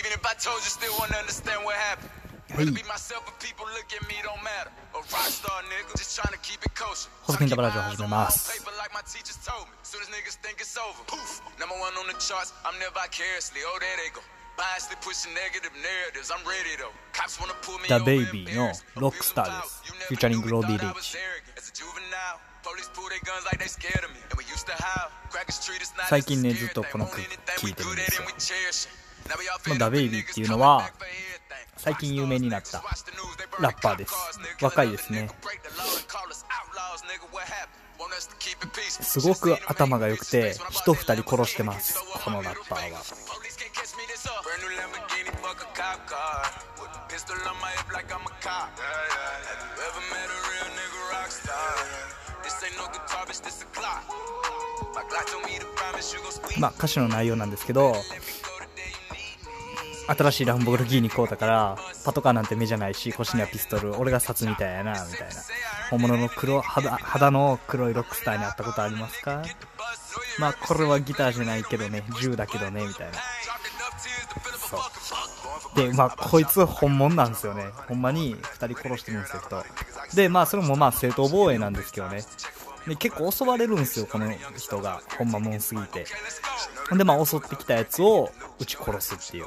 Even if I told you, still wouldn't understand what happened. Rather be myself, but people look at me don't matter. A rock star nigga, just trying to keep it kosher. 細金玉ラジオ始めます。Paper like my teachers told me. Soon as niggas think it's over, poof. Number one on the charts, I'm near vicariously. Oh, there they go. Biasly pushing negative narratives. I'm ready though. Cops wanna pull me The over, Baby の.ロックスターです。Never フューチャリングロディ・ thought リーチ。最近ねずっ.とこの曲聴いてるんですよまあダベイビーっていうのは最近有名になったラッパーです。若いですね。すごく頭が良くて人二人殺してますこのラッパーは。まあ歌詞の内容なんですけど新しいランボルギーニ買うたからパトカーなんて目じゃないし腰にはピストル俺が札みたいやなみたいな。本物の黒肌肌の黒いロックスターに会ったことありますか？まあこれはギターじゃないけどね銃だけどねみたいな。そう。でまあこいつ本物なんですよね。ほんまに2人殺してるんですよ人でまあそれもまあ正当防衛なんですけどね。で結構襲われるんですよこの人が。ほんまもんすぎて。でまあ襲ってきたやつを撃ち殺すっていう。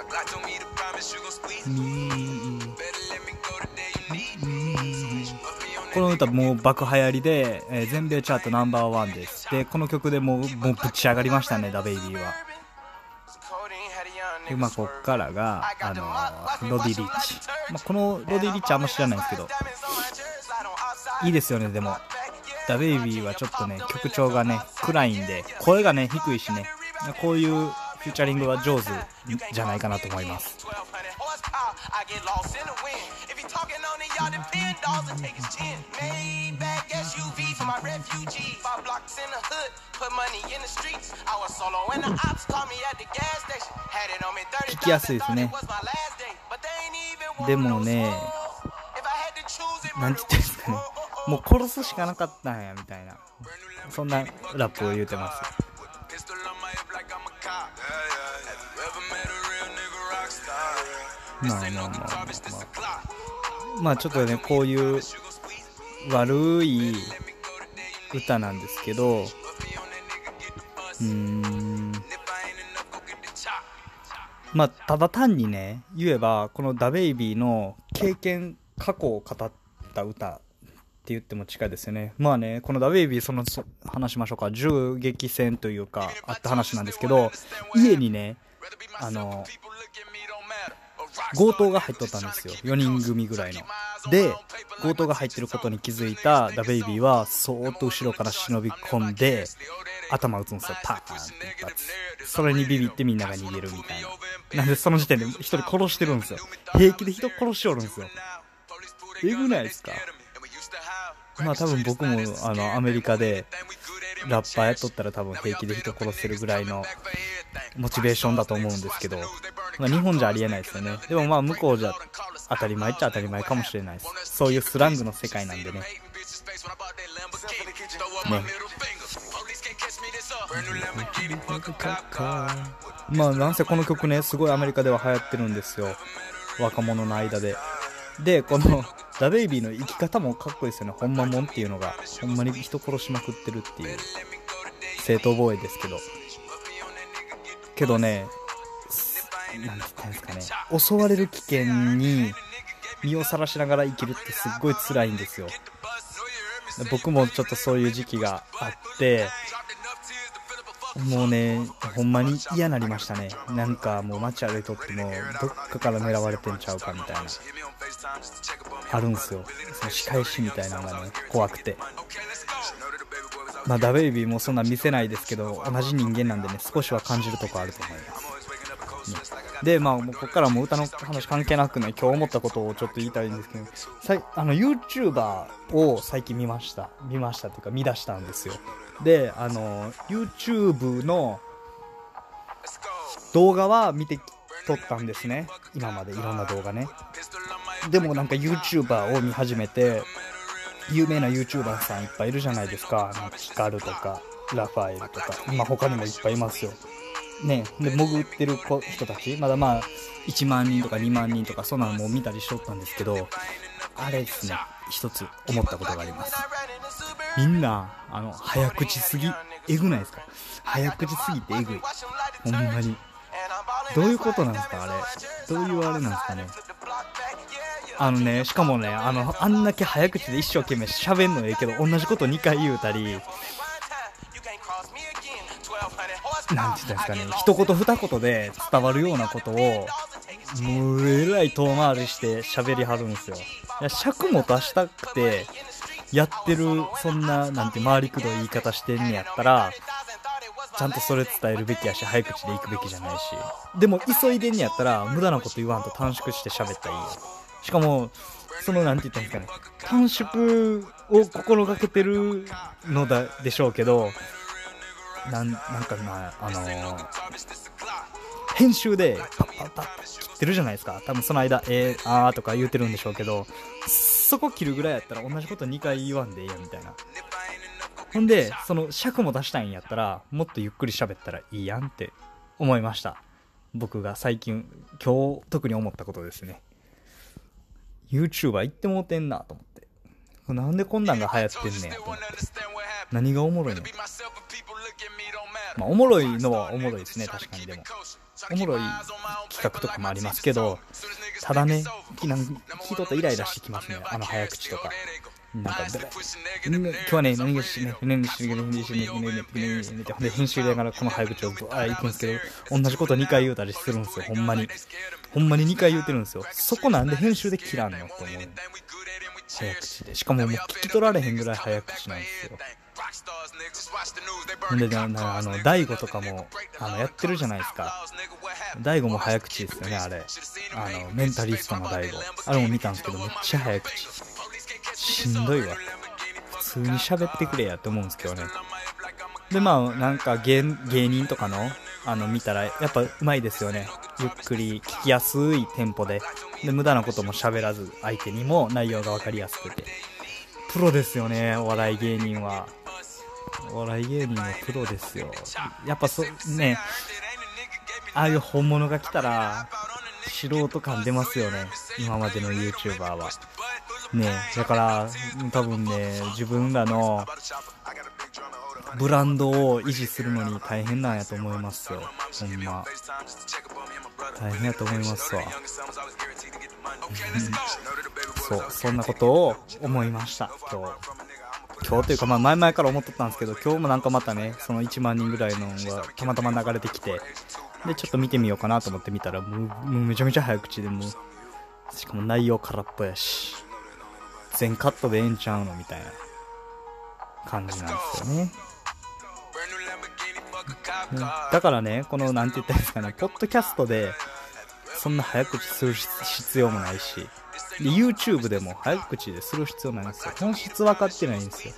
ain't no guitar, bitch, this a clock. My Glock told me to promise you gon' squeeze me. Better let me go the day you need me. Put me on この歌もう爆流行りで、えー全米チャートナンバーワンですでこの曲でもうもうぶち上がりましたねダベイビーは codeine, had a young で nigga まあこっからがあのーロディ・リッチ、まあ、このロディ・リッチあんま知らないんですけどいいですよねでもダベイビーはちょっとね曲調がね暗いんで声がね低いしねこういうフューチャリングは上手じゃないかなと思います。聞きやすいですね。でもね、何て言ってんすかね、もう殺すしかなかったんやみたいな、そんなラップを言うてます。まあまあまあ。まあ Bitch, this a clock. まあちょっとねこういう悪い歌なんですけどうん。まあただ単にね言えばこのダベイビーの経験過去を語った歌って言っても近いですよね。まあねこのダベイビーその話しましょうか。銃撃戦というかあった話なんですけど家にねあの強盗が入っとったんですよ。4人組ぐらいの。で強盗が入ってることに気づいたダベイビーはそーっと後ろから忍び込んで頭打つんですよ。パーンって一発。それにビビってみんなが逃げるみたいな。なんでその時点で一人殺してるんですよ。平気で人殺しおるんですよ。えぐないですか？まあ多分僕もあのアメリカでラッパーやっとったら多分平気で人殺せるぐらいのモチベーションだと思うんですけど、日本じゃありえないですよね。でもまあ向こうじゃ当たり前っちゃ当たり前かもしれないです。そういうスラングの世界なんでね。ね。まあなんせこの曲ねすごいアメリカでは流行ってるんですよ。若者の間で。でこのダベイビーの生き方もかっこいいですよね。ほんまもんっていうのがほんまに人殺しまくってるっていう。正当防衛ですけど。けどねなんて言ったんですかね。襲われる危険に身をさらしながら生きるってすっごい辛いんですよ。僕もちょっとそういう時期があってもうねほんまに嫌なりましたね。なんかもう街歩いとってもどっかから狙われてんちゃうかみたいな。あるんすよ。その仕返しみたいなのがね怖くて。まあダベイビーもそんな見せないですけど同じ人間なんでね少しは感じるとこあると思います。ね。で、まあ、もうここからもう歌の話関係なくね、今日思ったことをちょっと言いたいんですけど、さいあの、YouTuber を最近見ました。見ましたっていうか、見出したんですよ。で、あの、YouTube の動画は見て撮ったんですね。今までいろんな動画ね。でもなんか YouTuber を見始めて、有名な YouTuber さんいっぱいいるじゃないですか。なんかヒカルとか、ラファエルとか、まあ他にもいっぱいいますよ。ね、で、潜ってる子人たち、まだまあ、1万人とか2万人とか、そんなのも見たりしとったんですけど、あれですね、一つ思ったことがあります。みんな、あの、早口すぎ、えぐないですか？早口すぎてえぐい。ほんまに。どういうことなんですかあれ？どういうあれなんですかね？あのね、しかもね、あの、あんだけ早口で一生懸命喋んのええけど、同じこと2回言うたり、なんて言ったんですかね、一言二言で伝わるようなことを、もうえらい遠回りして喋りはるんですよ。いや、尺も出したくて、やってる、そんな、なんて回りくどい言い方してんねやったら、ちゃんとそれ伝えるべきやし、早口で行くべきじゃないし。でも、急いでんねやったら、無駄なこと言わんと短縮して喋ったらいい。しかも、その、なんて言ったんですかね、短縮を心がけてるのだ、でしょうけど、なん、なんかな、あのー、編集でパッパッパッ切ってるじゃないですか。多分その間、えー、あーとか言うてるんでしょうけど、そこ切るぐらいやったら同じこと2回言わんでいいや、みたいな。ほんで、その尺も出したいんやったら、もっとゆっくり喋ったらいいやんって思いました。僕が最近、今日特に思ったことですね。YouTuber 行ってもうてんなと思って。なんでこんなんが流行ってんねんと思って。何がおもろいのまあ、おもろいのはおもろいですね、確かにでも。おもろい企画とかもありますけど、ただね、聞いとったイライラしてきますね、あの早口とか。なんか、今日はね、何がしね、何がしね、何がしね、何がしね、何がしね、で編集でながらこの早口をあ行くんですけど、同じこと2回言うたりするんですよ、ほんまに。ほんまに2回言うてるんですよ。そこなんで編集で切らんのって思う。早口で。しかももう聞き取られへんぐらい早口なんですよ。ほんで、なあの、大悟とかも、あの、やってるじゃないですか。大悟も早口ですよね、あれ。あの、メンタリストの大悟。あれも見たんですけど、めっちゃ早口。しんどいわ。普通に喋ってくれやって思うんですけどね。で、まあ、なんか芸芸人とかの、あの、見たら、やっぱうまいですよね。ゆっくり、聞きやすいテンポで。で、無駄なことも喋らず、相手にも内容がわかりやすくて。プロですよね、お笑い芸人は。お笑い芸人はプロですよ。やっぱそ、ね、ああいう本物が来たら、素人感出ますよね。今までの YouTuber は。ねだから、多分ね、自分らのブランドを維持するのに大変なんやと思いますよ。ほんま。大変やと思いますわ。そう、そんなことを思いました、今日。今日というか、まあ前々から思っとったんですけど、今日もなんかまたね、その1万人ぐらいのがたまたま流れてきて、で、ちょっと見てみようかなと思って見たら、もう、もうめちゃめちゃ早口でもう、しかも内容空っぽやし、全カットでええんちゃうのみたいな感じなんですよね。だからね、この、なんて言ったらいいですかね、ポッドキャストで、そんな早口する必要もないし、で、YouTube でも早口でする必要ないんですよ。本質分かってないんですよ。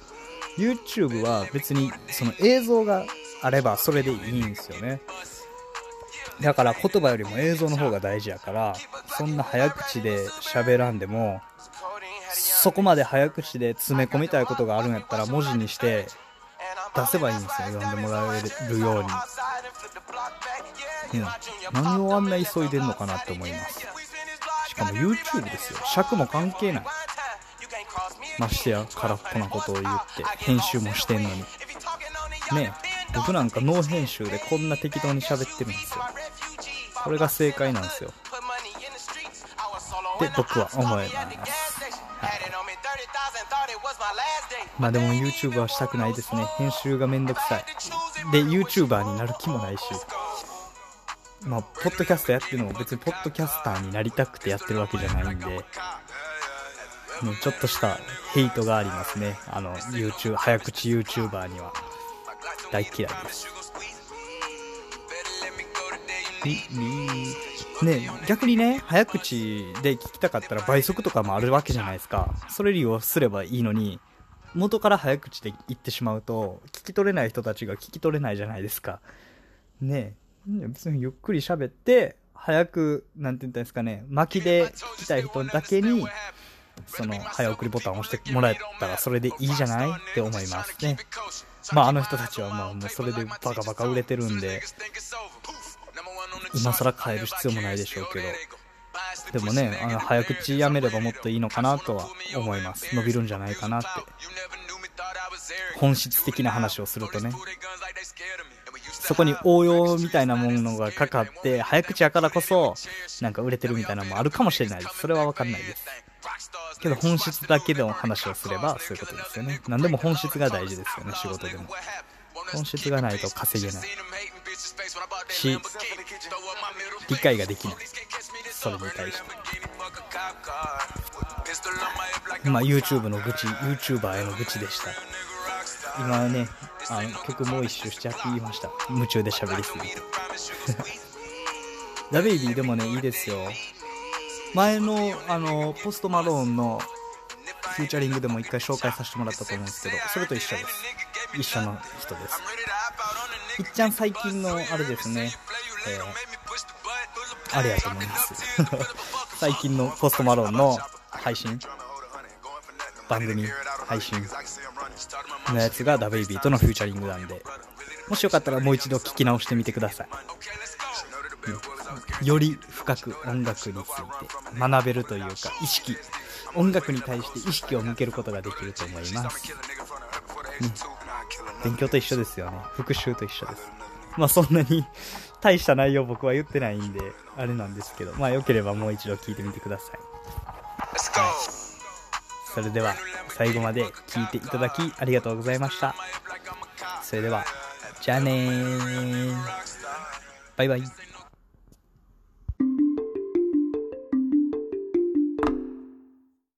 YouTube は別に、その映像があればそれでいいんですよね。だから言葉よりも映像の方が大事やから、そんな早口で喋らんでも、そこまで早口で詰め込みたいことがあるんやったら文字にして出せばいいんですよ。読んでもらえるように。うん。何をあんな急いでんのかなって思います。しかも YouTube ですよ。尺も関係ない。ましてや空っぽなことを言って、編集もしてんのに。ねえ僕なんかノー編集でこんな適当に喋ってるんですよ。これが正解なんですよ。って僕は思います。はい、まあでも YouTuber はしたくないですね。編集がめんどくさい。で、YouTuber になる気もないし。まあ、ポッドキャストやってるのも別にポッドキャスターになりたくてやってるわけじゃないんで、ね、ちょっとしたヘイトがありますね。あの、YouTube、早口 YouTuber には。大嫌いです。ね逆にね早口で聞きたかったら倍速とかもあるわけじゃないですかそれ利用すればいいのに元から早口で言ってしまうと聞き取れない人たちが聞き取れないじゃないですかね別にゆっくり喋って早くなんて言ったんですかね巻きで聞きたい人だけにその早送りボタンを押してもらえたらそれでいいじゃない？って思いますね。まああの人たちはまあもうそれでバカバカ売れてるんで今更変える必要もないでしょうけど。でもねあの早口やめればもっといいのかなとは思います。伸びるんじゃないかなって。本質的な話をするとね。そこに応用みたいなものがかかって早口やからこそなんか売れてるみたいなのもあるかもしれない。ですそれは分かんないです。けど本質だけでの話をすればそういうことですよね。何でも本質が大事ですよね。仕事でも。本質がないと稼げない。し理解ができない。それに対して。まあ YouTube の愚痴 YouTuber への愚痴でした。今ねあの曲もう一周しちゃって言いました。夢中で喋りすぎ。てダベイビーでもねいいですよ。前のあのポストマローンのフューチャリングでも一回紹介させてもらったと思うんですけどそれと一緒です。一緒の人です。いっちゃん最近のあれですね、えー、あれやと思います。最近のポストマローンの配信。番組配信。のやつがダベイビーとのフューチャリングなんでもしよかったらもう一度聞き直してみてください、うん、より深く音楽について学べるというか意識。音楽に対して意識を向けることができると思います、ね、勉強と一緒ですよね。復習と一緒です。まあそんなに大した内容僕は言ってないんであれなんですけどまあよければもう一度聞いてみてください、はい、それでは最後まで聞いていただきありがとうございました。それではじゃあねバイバイ。